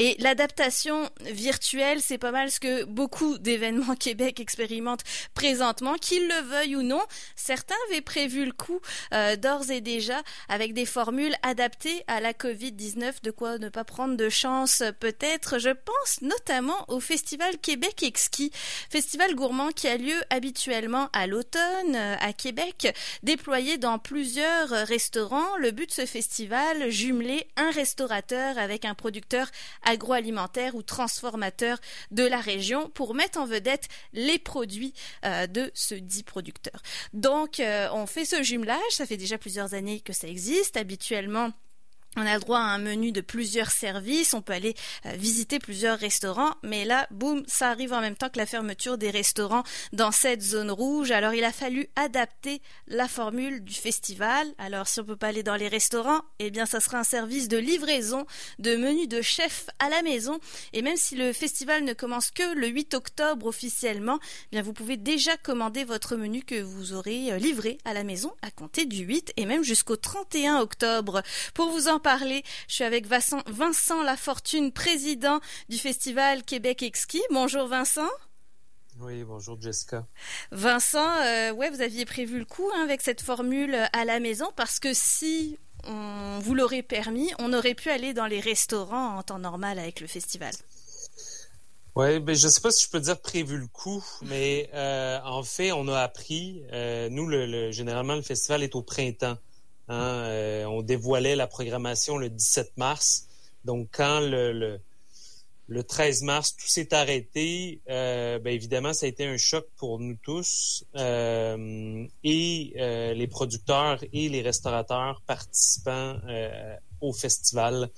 Et l'adaptation virtuelle, c'est pas mal ce que beaucoup d'événements Québec expérimentent présentement, qu'ils le veuillent ou non. Certains avaient prévu le coup euh, d'ores et déjà avec des formules adaptées à la COVID-19, de quoi ne pas prendre de chance peut-être. Je pense notamment au Festival Québec Exquis, festival gourmand qui a lieu habituellement à l'automne euh, à Québec, déployé dans plusieurs restaurants. Le but de ce festival, jumeler un restaurateur avec un producteur agroalimentaire ou transformateur de la région pour mettre en vedette les produits euh, de ce dit producteur. Donc, euh, on fait ce jumelage, ça fait déjà plusieurs années que ça existe. Habituellement, on a le droit à un menu de plusieurs services, on peut aller euh, visiter plusieurs restaurants, mais là, boum, ça arrive en même temps que la fermeture des restaurants dans cette zone rouge. Alors il a fallu adapter la formule du festival. Alors si on peut pas aller dans les restaurants, eh bien ça sera un service de livraison de menus de chef à la maison. Et même si le festival ne commence que le 8 octobre officiellement, eh bien vous pouvez déjà commander votre menu que vous aurez euh, livré à la maison à compter du 8 et même jusqu'au 31 octobre. Pour vous en parler. Je suis avec Vincent, Vincent Lafortune, président du festival Québec Exquis. Bonjour Vincent. Oui, bonjour Jessica. Vincent, euh, ouais, vous aviez prévu le coup hein, avec cette formule à la maison parce que si on vous l'aurait permis, on aurait pu aller dans les restaurants en temps normal avec le festival. Oui, ben, je ne sais pas si je peux dire prévu le coup, mais euh, en fait, on a appris, euh, nous, le, généralement, le festival est au printemps. Hein, euh, on dévoilait la programmation le 17 mars. Donc, quand le, le, 13 mars, tout s'est arrêté, euh, ben, évidemment, ça a été un choc pour nous tous euh, et les producteurs et les restaurateurs participants au festival.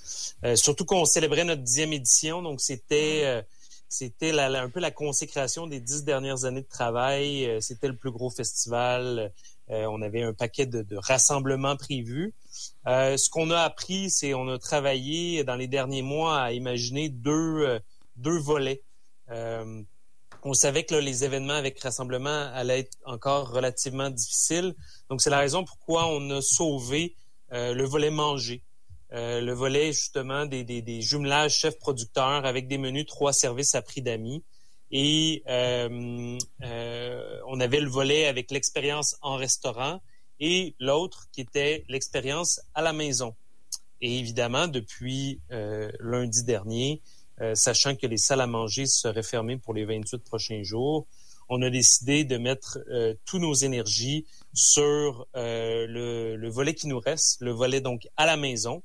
surtout qu'on célébrait notre dixième édition, donc c'était c'était un peu la consécration des dix dernières années de travail. C'était le plus gros festival. Euh, on avait un paquet de, rassemblements prévus. Euh, ce qu'on a appris, c'est on a travaillé dans les derniers mois à imaginer deux, euh, deux volets. on savait que les événements avec rassemblement allaient être encore relativement difficiles. Donc, c'est la raison pourquoi on a sauvé le volet manger. le volet justement des, des, des jumelages chefs-producteurs avec des menus trois services à prix d'amis. Et euh, euh, on avait le volet avec l'expérience en restaurant et l'autre qui était l'expérience à la maison. Et évidemment, depuis euh, lundi dernier, sachant que les salles à manger seraient fermées pour les 28 prochains jours, on a décidé de mettre tous nos énergies sur le, le, volet qui nous reste, le volet donc à la maison,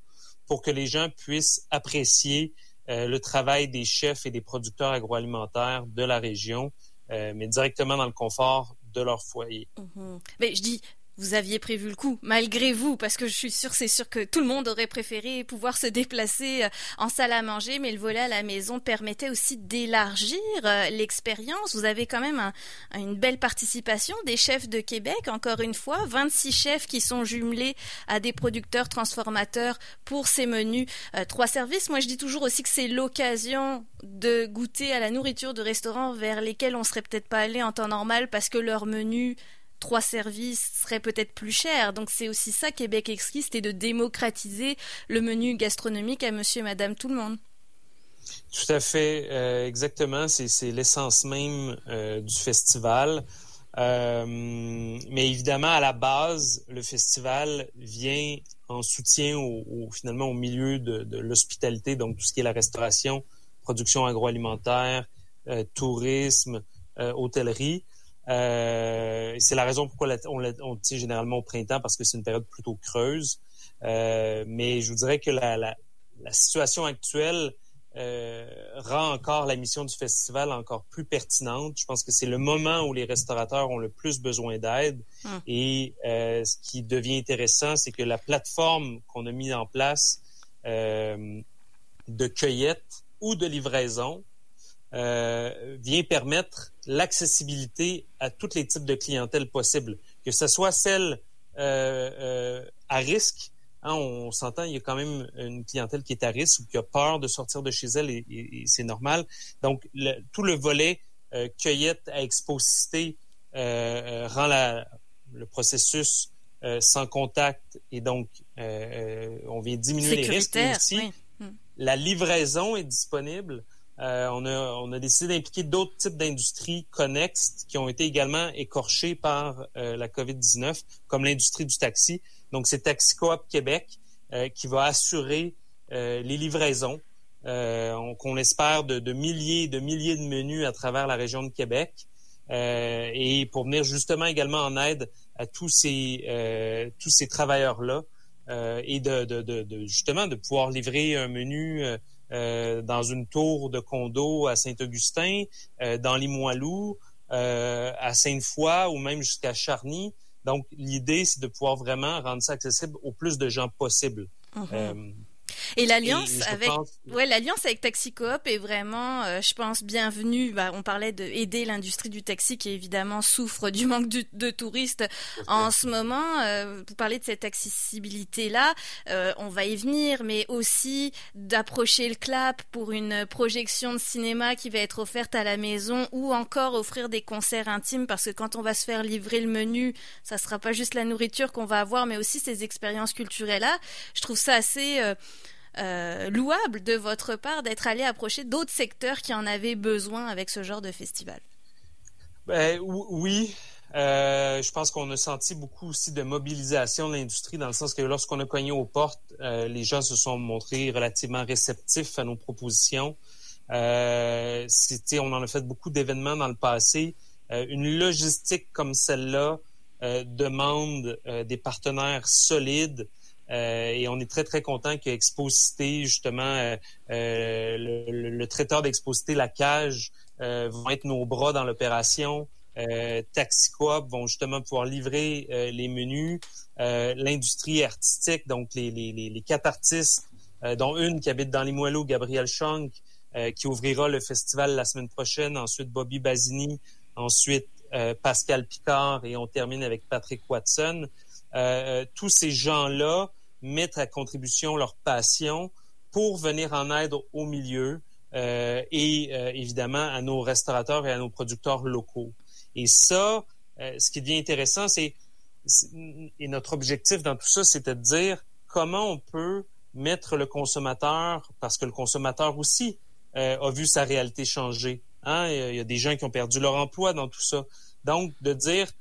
pour que les gens puissent apprécier euh, le travail des chefs et des producteurs agroalimentaires de la région, euh, mais directement dans le confort de leur foyer. Mhm. Dis vous aviez prévu le coup, malgré vous, parce que je suis sûre, c'est sûr que tout le monde aurait préféré pouvoir se déplacer euh, en salle à manger, mais le volet à la maison permettait aussi d'élargir euh, l'expérience. Vous avez quand même une belle participation des chefs de Québec, encore une fois, 26 chefs qui sont jumelés à des producteurs transformateurs pour ces menus euh, trois services. Moi, je dis toujours aussi que c'est l'occasion de goûter à la nourriture de restaurants vers lesquels on serait peut-être pas allé en temps normal parce que leur menu trois services seraient peut-être plus chers. Donc c'est aussi ça Québec Exquis, c'était de démocratiser le menu gastronomique à monsieur et madame tout le monde. Tout à fait, euh, exactement. C'est l'essence même euh, du festival. Euh, mais évidemment, à la base, le festival vient en soutien au, finalement au milieu de l'hospitalité, donc tout ce qui est la restauration, production agroalimentaire, tourisme, hôtellerie. Euh, c'est la raison pourquoi on, on tient généralement au printemps parce que c'est une période plutôt creuse. Euh, mais je vous dirais que la, la, la situation actuelle euh, rend encore la mission du festival encore plus pertinente. Je pense que c'est le moment où les restaurateurs ont le plus besoin d'aide. Hum. Et euh, ce qui devient intéressant, c'est que la plateforme qu'on a mise en place de cueillette ou de livraison euh, vient permettre l'accessibilité à tous les types de clientèle possibles, que ce soit celle euh, euh, à risque. Hein, on, s'entend, il y a quand même une clientèle qui est à risque ou qui a peur de sortir de chez elle et, c'est normal. Donc, tout le volet cueillette à exposité rend la, le processus sans contact et donc on vient diminuer les risques. aussi, la livraison est disponible. Euh, on, a, on a décidé d'impliquer d'autres types d'industries connexes qui ont été également écorchées par euh, la COVID-19, comme l'industrie du taxi. Donc, c'est Taxi Coop Québec euh, qui va assurer les livraisons, qu'on espère, de, de, milliers et de milliers de menus à travers la région de Québec. et pour venir justement également en aide à tous ces, ces travailleurs-là et de, de, de, justement de pouvoir livrer un menu euh, dans une tour de condo à Saint-Augustin, euh, dans Limoilou, euh, à Sainte-Foy ou même jusqu'à Charny. Donc, l'idée, c'est de pouvoir vraiment rendre ça accessible au plus de gens possible. Mm-hmm. Et l'alliance avec, ouais, l'alliance avec Taxi Coop est vraiment, euh, je pense, bienvenue. Bah, on parlait de aider l'industrie du taxi qui évidemment souffre du manque de, touristes en ce moment. Euh, vous parlez de cette accessibilité-là, euh, on va y venir, mais aussi d'approcher le clap pour une projection de cinéma qui va être offerte à la maison ou encore offrir des concerts intimes parce que quand on va se faire livrer le menu, ça sera pas juste la nourriture qu'on va avoir, mais aussi ces expériences culturelles-là. Je trouve ça assez euh, louable de votre part d'être allé approcher d'autres secteurs qui en avaient besoin avec ce genre de festival? Ben, oui. Euh, je pense qu'on a senti beaucoup aussi de mobilisation de l'industrie dans le sens que lorsqu'on a cogné aux portes, euh, les gens se sont montrés relativement réceptifs à nos propositions. Euh, on en a fait beaucoup d'événements dans le passé. une logistique comme celle-là demande des partenaires solides euh, et on est très, très content que Exposité, justement, euh, euh, le, le, traiteur d'Exposité, la cage, vont être nos bras dans l'opération. Euh, Taxicoop vont justement pouvoir livrer les menus. L'industrie artistique, donc les, les, les, quatre artistes, dont une qui habite dans les Moelleaux, Gabriel Chang, qui ouvrira le festival la semaine prochaine. Ensuite, Bobby Basini. Ensuite, Pascal Picard. Et on termine avec Patrick Watson. Tous ces gens-là mettre à contribution leur passion pour venir en aide au milieu euh, et euh, évidemment à nos restaurateurs et à nos producteurs locaux. Et ça, euh, ce qui devient intéressant, c'est et notre objectif dans tout ça, c'était de dire comment on peut mettre le consommateur, parce que le consommateur aussi a vu sa réalité changer. Hein? Il y a des gens qui ont perdu leur emploi dans tout ça. Donc, de dire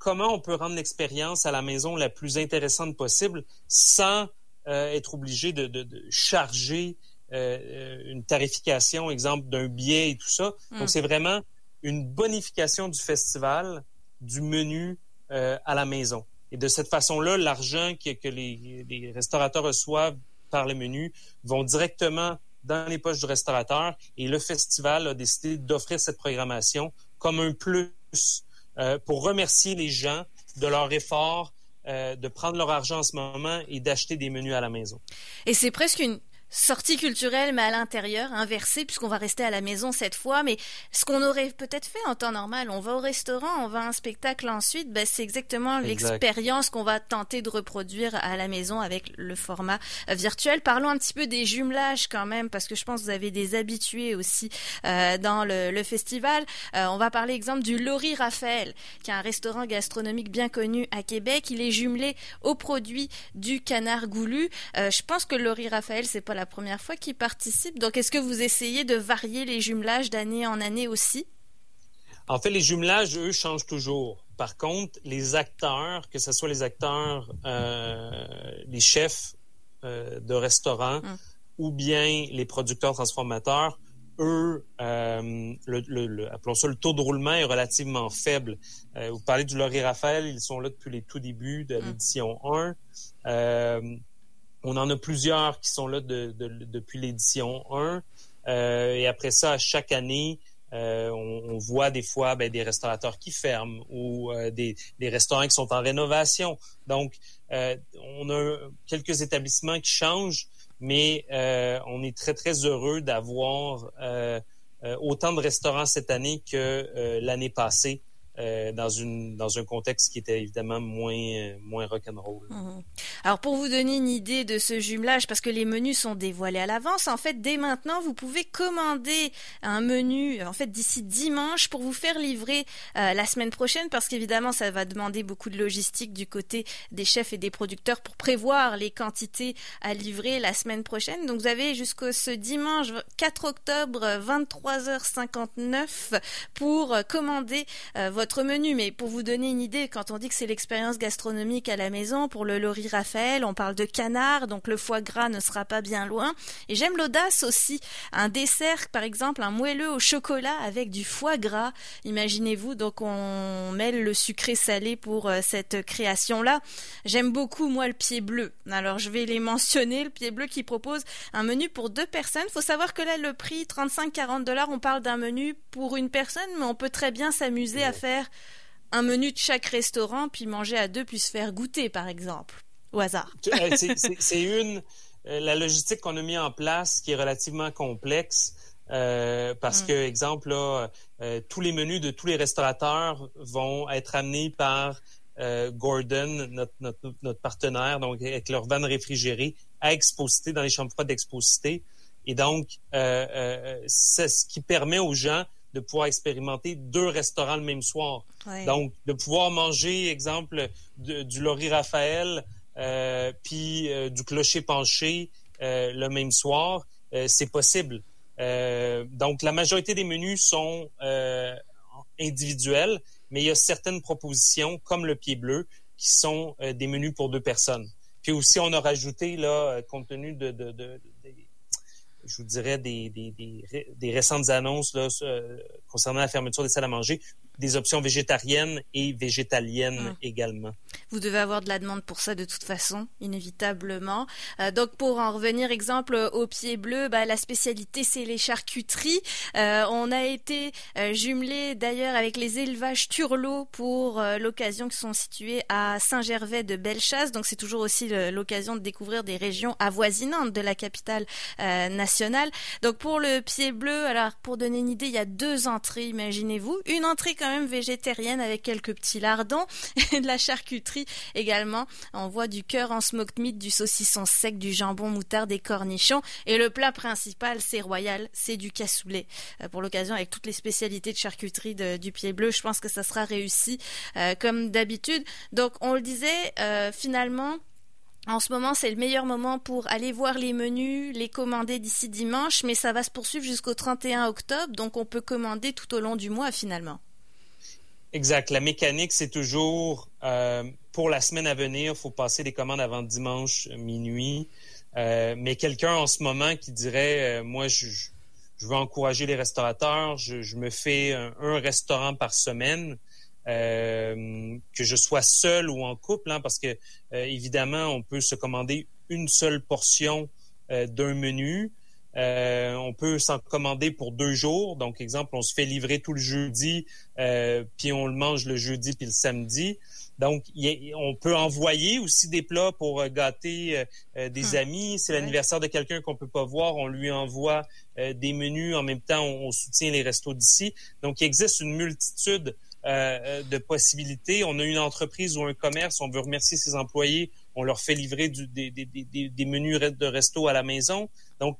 comment on peut rendre l'expérience à la maison la plus intéressante possible sans euh, être obligé de, charger euh, une tarification, exemple d'un billet et tout ça. Donc, mm. c'est vraiment une bonification du festival, du menu euh, à la maison. Et de cette façon-là, l'argent que, les, restaurateurs reçoivent par le menu vont directement dans les poches du restaurateur et le festival a décidé d'offrir cette programmation comme un plus euh, pour remercier les gens de leur effort euh, de prendre leur argent en ce moment et d'acheter des menus à la maison. Et c'est presque une sortie culturelle, mais à l'intérieur, inversée, puisqu'on va rester à la maison cette fois. Mais ce qu'on aurait peut-être fait en temps normal, on va au restaurant, on va à un spectacle ensuite, ben, c'est exactement l'expérience qu'on va tenter de reproduire à la maison avec le format euh, virtuel. Parlons un petit peu des jumelages quand même, parce que je pense que vous avez des habitués aussi euh, dans le, le festival. Euh, on va parler exemple du Laurie Raphaël, qui est un restaurant gastronomique bien connu à Québec. Il est jumelé au produit du canard goulu. Euh, je pense que Laurie Raphaël, c'est pas la première fois qu'ils participent. Donc, est-ce que vous essayez de varier les jumelages d'année en année aussi? En fait, les jumelages, eux, changent toujours. Par contre, les acteurs, que ce soit les acteurs, euh, les chefs euh, de restaurants hum. ou bien les producteurs transformateurs, eux, euh, le, appelons ça le taux de roulement est relativement faible. vous parlez du Laurie Raphaël, ils sont là depuis les tout débuts de hum. l'édition 1. On en a plusieurs qui sont là depuis l'édition 1. Euh, et après ça, chaque année, euh, on, voit des fois ben, des restaurateurs qui ferment ou euh, des, restaurants qui sont en rénovation. Donc, on a quelques établissements qui changent, mais on est très, très heureux d'avoir autant de restaurants cette année que l'année passée. Euh, dans une dans un contexte qui était évidemment moins euh, moins rock'n'roll. Mhm. Alors pour vous donner une idée de ce jumelage, parce que les menus sont dévoilés à l'avance, en fait dès maintenant vous pouvez commander un menu en fait d'ici dimanche pour vous faire livrer euh, la semaine prochaine, parce qu'évidemment ça va demander beaucoup de logistique du côté des chefs et des producteurs pour prévoir les quantités à livrer la semaine prochaine. Donc vous avez jusqu'au ce dimanche 4 octobre 23h59 pour commander votre menu, mais pour vous donner une idée, quand on dit que c'est l'expérience gastronomique à la maison, pour le Lori Raphaël, on parle de canard, donc le foie gras ne sera pas bien loin. Et j'aime l'audace aussi. Un dessert, par exemple, un moelleux au chocolat avec du foie gras. Imaginez-vous, donc on mêle le sucré salé pour euh, cette création-là. J'aime beaucoup, moi, le pied bleu. Alors je vais les mentionner, le pied bleu qui propose un menu pour deux personnes. Faut savoir que là, le prix 35-40 dollars, on parle d'un menu pour une personne, mais on peut très bien s'amuser à faire un menu de chaque restaurant, puis manger à deux, puis se faire goûter, par exemple, au hasard. Euh, c'est une euh, la logistique qu'on a mis en place qui est relativement complexe. Euh, parce mm. que, exemple, tous les menus de tous les restaurateurs vont être amenés par Gordon, notre, notre, notre, partenaire, donc avec leur van réfrigérée, à Exposité, dans les chambres froides d'Exposité. Et donc, c'est ce qui permet aux gens de pouvoir expérimenter deux restaurants le même soir. Donc, de pouvoir manger, exemple, du Laurie Raphaël, euh, puis euh, du clocher penché euh, le même soir, c'est possible. donc, la majorité des menus sont individuels, mais il y a certaines propositions, comme le pied bleu, qui sont des menus pour deux personnes. Puis aussi, on a rajouté, là, compte tenu de, de, de, je vous dirais, des, des, des, récentes annonces là, concernant la fermeture des salles à manger, des options végétariennes et végétaliennes hum. également. Vous devez avoir de la demande pour ça de toute façon, inévitablement. Euh, donc pour en revenir, exemple au pied bleu, bah, la spécialité c'est les charcuteries. Euh, on a été euh, jumelé d'ailleurs avec les élevages Turlot pour l'occasion qui sont situés à Saint-Gervais de Bellechasse. Donc c'est toujours aussi l'occasion de découvrir des régions avoisinantes de la capitale nationale. Donc pour le pied bleu, alors pour donner une idée, il y a deux entrées, imaginez-vous. Une entrée quand même végétarienne avec quelques petits lardons et de la charcuterie également. On voit du cœur en smoked meat, du saucisson sec, du jambon moutarde, des cornichons. Et le plat principal, c'est royal, c'est du cassoulet. Euh, pour l'occasion, avec toutes les spécialités de charcuterie du pied bleu, je pense que ça sera réussi euh, comme d'habitude. Donc on le disait, euh, finalement, en ce moment, c'est le meilleur moment pour aller voir les menus, les commander d'ici dimanche, mais ça va se poursuivre jusqu'au 31 octobre, donc on peut commander tout au long du mois finalement. Exact. La mécanique, c'est toujours euh, pour la semaine à venir, il faut passer des commandes avant dimanche minuit. Euh, mais quelqu'un en ce moment qui dirait, euh, moi, je, je, veux encourager les restaurateurs, je, je me fais un, restaurant par semaine, que je sois seul ou en couple, hein, parce que évidemment, on peut se commander une seule portion d'un menu. Euh, on peut s'en commander pour deux jours. Donc, exemple, on se fait livrer tout le jeudi, euh, puis on le mange le jeudi puis le samedi. Donc, on peut envoyer aussi des plats pour euh, gâter des hum. amis. C'est l'anniversaire de quelqu'un qu'on peut pas voir, on lui envoie des menus. En même temps, on, soutient les restos d'ici. Donc, il existe une multitude de possibilités. On a une entreprise ou un commerce, on veut remercier ses employés, on leur fait livrer des, des menus de resto à la maison. Donc,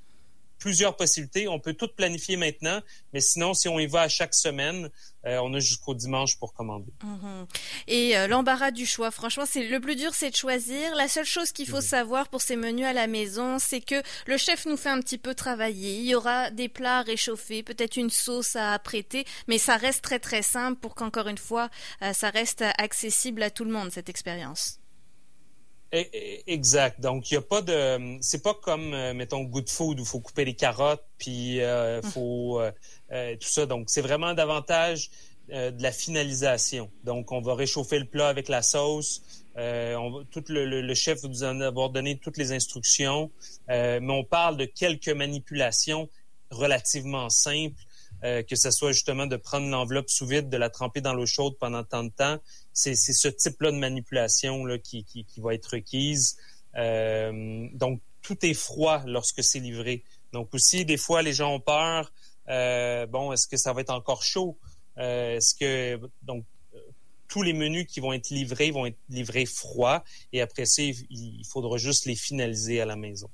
plusieurs possibilités. On peut tout planifier maintenant, mais sinon, si on y va à chaque semaine, euh, on a jusqu'au dimanche pour commander. Mhm. Et euh, l'embarras du choix, franchement, c'est le plus dur, c'est de choisir. La seule chose qu'il faut savoir pour ces menus à la maison, c'est que le chef nous fait un petit peu travailler. Il y aura des plats réchauffés, peut-être une sauce à apprêter, mais ça reste très très simple pour qu'encore une fois, euh, ça reste accessible à tout le monde cette expérience. E, e, exact. Donc, il y a pas de. C'est pas comme, euh, mettons, Good Food où il faut couper les carottes, puis euh, hum. faut euh, tout ça. Donc, c'est vraiment davantage de la finalisation. Donc, on va réchauffer le plat avec la sauce. on tout le, chef va nous en avoir donné toutes les instructions, mais on parle de quelques manipulations relativement simples, que ce soit justement de prendre l'enveloppe sous vide, de la tremper dans l'eau chaude pendant tant de temps, c'est ce type-là de manipulation là, qui, qui, va être requise. Euh, donc, tout est froid lorsque c'est livré. Donc aussi, des fois, les gens ont peur. Euh, bon, est-ce que ça va être encore chaud? Euh, est-ce que donc tous les menus qui vont être livrés vont être livrés froids et après ça, il faudra juste les finaliser à la maison.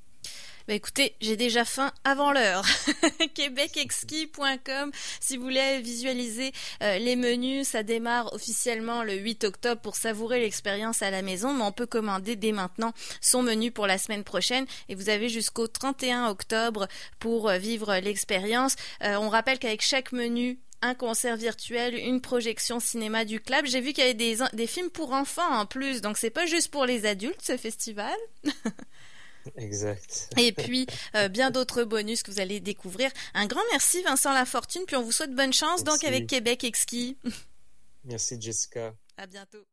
Bah écoutez, j'ai déjà faim avant l'heure. québecexki.com si vous voulez visualiser euh, les menus, ça démarre officiellement le 8 octobre pour savourer l'expérience à la maison, mais on peut commander dès maintenant son menu pour la semaine prochaine et vous avez jusqu'au 31 octobre pour euh, vivre l'expérience. Euh, on rappelle qu'avec chaque menu, un concert virtuel, une projection cinéma du club. J'ai vu qu'il y avait des, des films pour enfants en plus, donc c'est pas juste pour les adultes ce festival. Exact. Et puis, euh, bien d'autres bonus que vous allez découvrir. Un grand merci, Vincent Lafortune. Puis on vous souhaite bonne chance donc avec Québec Exquis. Merci, Jessica. À bientôt.